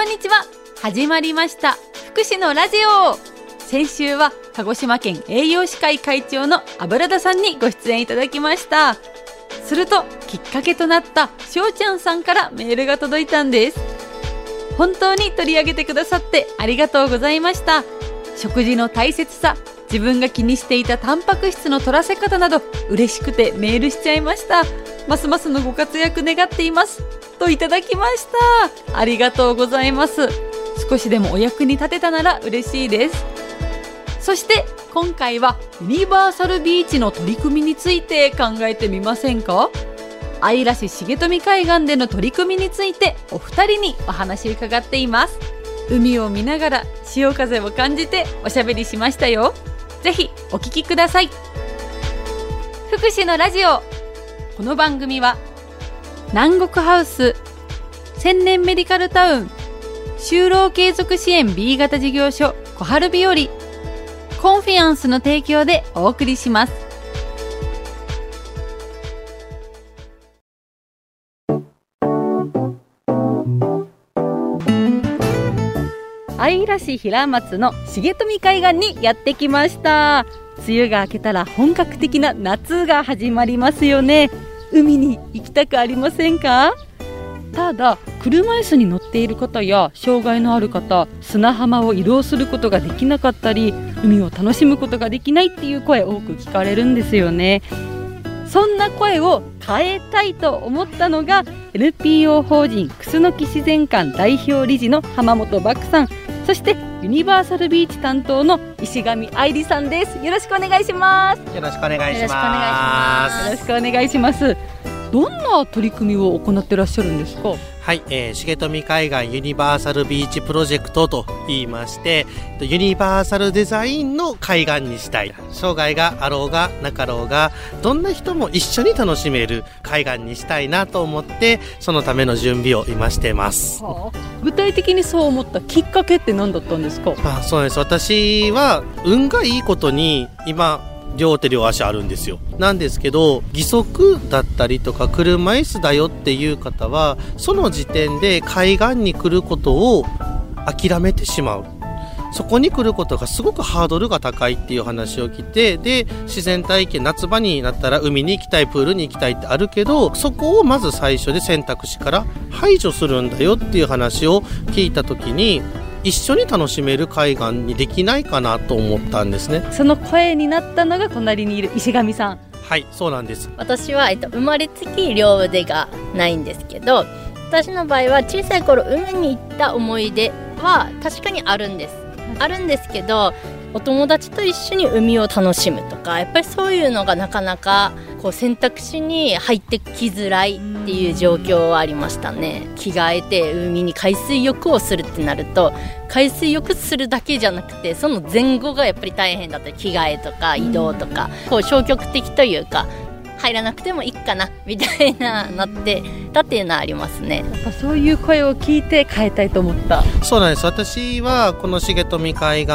こんにちは。始まりました。福祉のラジオ。先週は鹿児島県栄養士会会長の油田さんにご出演いただきました。するときっかけとなったしょうちゃんさんからメールが届いたんです。本当に取り上げてくださってありがとうございました。食事の大切さ自分が気にしていたタンパク質の取らせ方など嬉しくてメールしちゃいました。ますますのご活躍願っています。といただきました。ありがとうございます。少しでもお役に立てたなら嬉しいです。そして今回はユニバーサルビーチの取り組みについて考えてみませんか？愛らし重富海岸での取り組みについてお二人にお話伺っています。海を見ながら潮風を感じておしゃべりしましたよ。ぜひお聞きください。福祉のラジオ。この番組は南国ハウス。千年メディカルタウン。就労継続支援 B 型事業所。小春日和。コンフィアンスの提供でお送りします。愛らし平松の重富海岸にやってきました。梅雨が明けたら本格的な夏が始まりますよね。海に行きたくありませんか？ただ車椅子に乗っている方や障害のある方砂浜を移動することができなかったり海を楽しむことができないっていう声多く聞かれるんですよね。そんな声を変えたいと思ったのが NPO 法人楠木自然館代表理事の浜本漠さん。そしてユニバーサルビーチ担当の石上愛理さんです。よろしくお願いします。よろしくお願いします。よろしくお願いしますどんな取り組みを行ってらっしゃるんですか？はい、えー、重富海岸ユニバーサルビーチプロジェクトと言いましてユニバーサルデザインの海岸にしたい。障害があろうがなかろうがどんな人も一緒に楽しめる海岸にしたいなと思ってそのための準備を今してます、はあ、具体的にそう思ったきっかけって何だったんですか？あそうです。私は運がいいことに今両手両足あるんですよ。なんですけど義足だったりとか車椅子だよっていう方はその時点で海岸に来ることを諦めてしまう。そこに来ることがすごくハードルが高いっていう話を聞いてで自然体験夏場になったら海に行きたいプールに行きたいってあるけどそこをまず最初で選択肢から排除するんだよっていう話を聞いた時に一緒に楽しめる海岸にできないかなと思ったんですね。その声になったのが隣にいる石上さん。はいそうなんです。私は、えっと、生まれつき両腕がないんですけど私の場合は小さい頃海に行った思い出は確かにあるんです、あるんですけどお友達と一緒に海を楽しむとかやっぱりそういうのがなかなかこう選択肢に入ってきづらいっていう状況はありましたね。着替えて海に海水浴をするってなると海水浴するだけじゃなくてその前後がやっぱり大変だったり着替えとか移動とかこう消極的というか入らなくてもいいかなみたいななってたっていうのはありますね。やっぱそういう声を聞いて変えたいと思った。そうなんです。私はこの重富海岸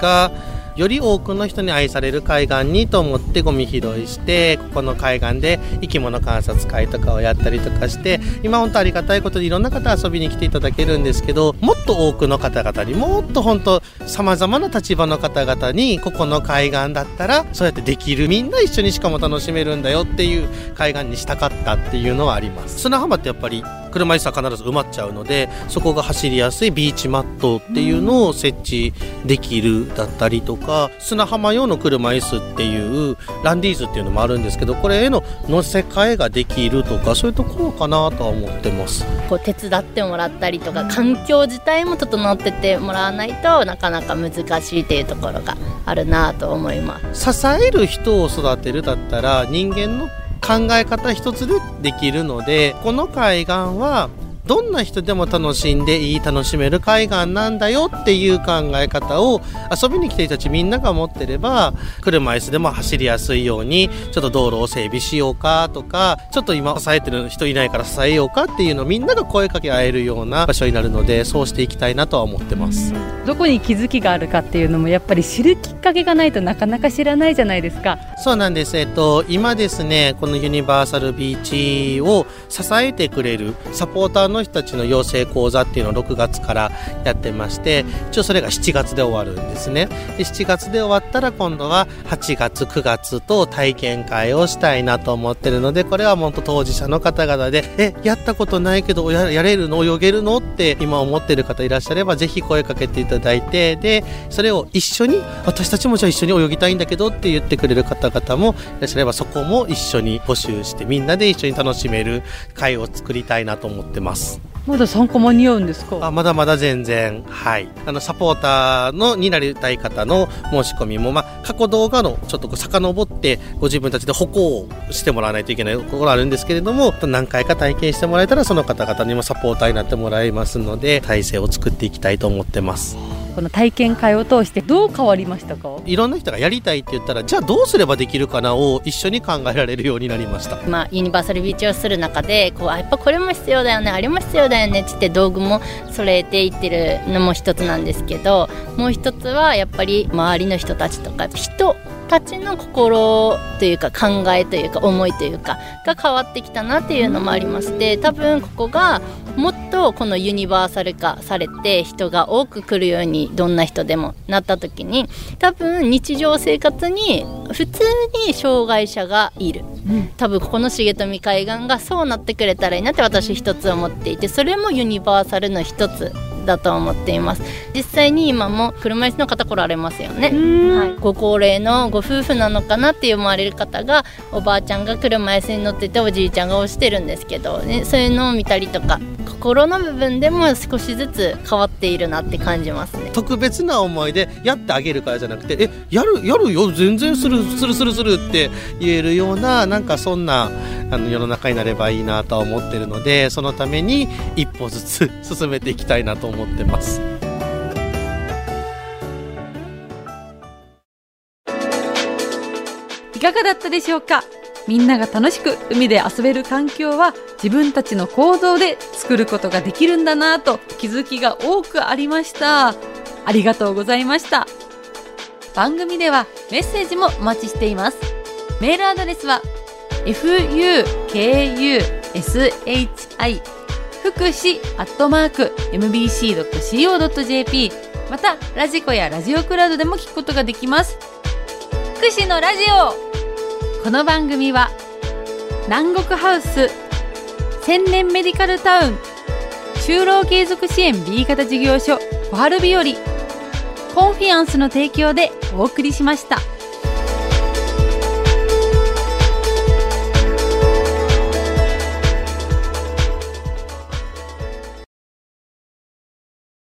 がより多くの人に愛される海岸にと思ってゴミ拾いしてここの海岸で生き物観察会とかをやったりとかして今本当ありがたいことでいろんな方遊びに来ていただけるんですけどもっと多くの方々にもっと本当さまざまな立場の方々にここの海岸だったらそうやってできるみんな一緒にしかも楽しめるんだよっていう海岸にしたかったっていうのはあります。砂浜ってやっぱり車椅子は必ず埋まっちゃうのでそこが走りやすいビーチマットっていうのを設置できるだったりとか砂浜用の車椅子っていうランディーズっていうのもあるんですけどこれへの乗せ替えができるとかそういうところかなとは思ってます。こう手伝ってもらったりとか環境自体も整っててもらわないとなかなか難しいっていうところがあるなと思います。支える人を育てるだったら人間の考え方一つでできるのでこの海岸はどんな人でも楽しんでいい楽しめる海岸なんだよっていう考え方を遊びに来ている人たちみんなが持ってれば車椅子でも走りやすいようにちょっと道路を整備しようかとかちょっと今支えてる人いないから支えようかっていうのをみんなが声かけ合えるような場所になるのでそうしていきたいなとは思ってます。どこに気づきがあるかっていうのもやっぱり知るきっかけがないとなかなか知らないじゃないですか。そうなんです。えっと今ですねこのユニバーサルビーチを支えてくれるサポーターの人たちの養成講座っていうのを6月からやってまして一応それが7月で終わるんですね。で7月で終わったら今度は8月9月と体験会をしたいなと思ってるのでこれは本当当事者の方々でえやったことないけどやれるの？泳げるの？って今思ってる方いらっしゃればぜひ声かけていただいてでそれを一緒に私たちもじゃあ一緒に泳ぎたいんだけどって言ってくれる方々もいらっしゃればそこも一緒に募集してみんなで一緒に楽しめる会を作りたいなと思ってます。まだ参加間に合うんですか？あまだまだ全然。はい。あのサポーターのになりたい方の申し込みも、まあ、過去動画のちょっとこう遡ってご自分たちで歩行をしてもらわないといけないところあるんですけれども何回か体験してもらえたらその方々にもサポーターになってもらいますので体制を作っていきたいと思ってます。この体験会を通してどう変わりましたか？いろんな人がやりたいって言ったらじゃあどうすればできるかなを一緒に考えられるようになりました、まあ、ユニバーサルビーチをする中でこうやっぱこれも必要だよねあれも必要だよねってって道具も揃えていってるのも一つなんですけどもう一つはやっぱり周りの人たちとか人たちの心というか考えというか思いというかが変わってきたなっていうのもありまして多分ここがもっとこのユニバーサル化されて人が多く来るようにどんな人でもなった時に多分日常生活に普通に障害者がいる、うん、多分ここの重富海岸がそうなってくれたらいいなって私一つ思っていてそれもユニバーサルの一つだと思っています。実際に今も車椅子の方来られますよね、はい、ご高齢のご夫婦なのかなって思われる方がおばあちゃんが車椅子に乗ってておじいちゃんが押してるんですけど、ね、そういうのを見たりとか心の部分でも少しずつ変わっているなって感じますね特別な思いでやってあげるからじゃなくてえやるやるよ全然するするするするって言えるようななんかそんなあの世の中になればいいなとは思ってるのでそのために一歩ずつ進めていきたいなと思ってます。いかがだったでしょうか？みんなが楽しく海で遊べる環境は自分たちの行動で作ることができるんだなと気づきが多くありました。ありがとうございました。番組ではメッセージもお待ちしています。メールアドレスは fukushi 福祉アットマーク mbc.co.jp またラジコやラジオクラウドでも聞くことができます福祉のラジオこの番組は南国ハウス千年メディカルタウン就労継続支援 B 型事業所小春日和コンフィアンスの提供でお送りしました。